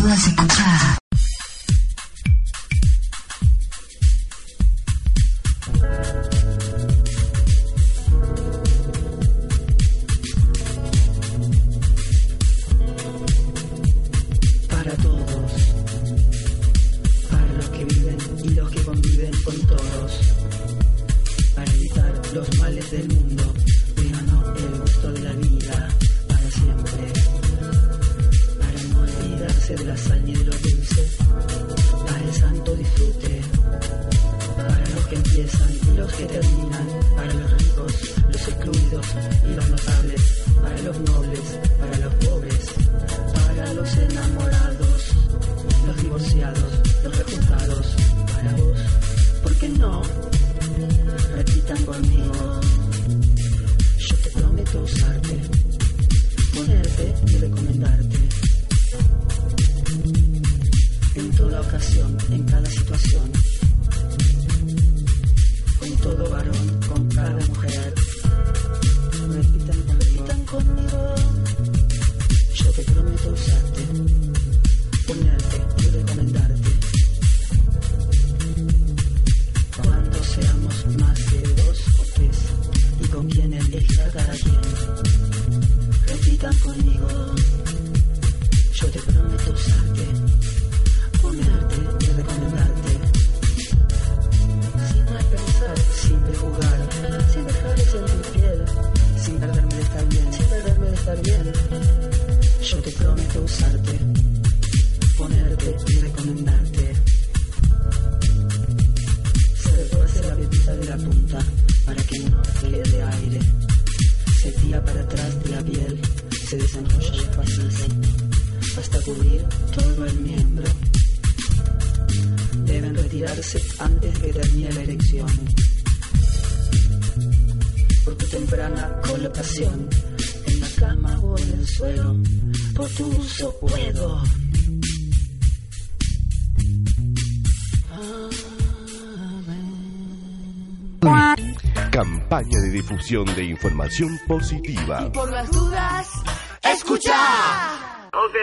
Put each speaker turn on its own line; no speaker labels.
Para todos, para los que viven y los que conviven con todos, para evitar los males del mundo, sal y de lo dulce, para el santo disfrute, para los que empiezan y los que terminan, para los ricos, los excluidos y los notables, para los nobles, Yo te prometo usarte, ponerte y recomendarte. Sin mal pensar, sin prejugar, sin dejar de sentir piel, sin perderme de estar bien, sin perderme de estar bien. Yo te prometo usarte, ponerte y recomendarte. Se retuerce la pepita de la punta para que no quede aire. Se tira para atrás de la piel, se desenrolla despacito hasta cubrir todo el miembro. Deben retirarse antes de que termine la erección. Por tu temprana colocación en la cama o en el suelo, por tu uso puedo.
Campaña de difusión de información positiva.
Por las dudas, escucha.
Ok.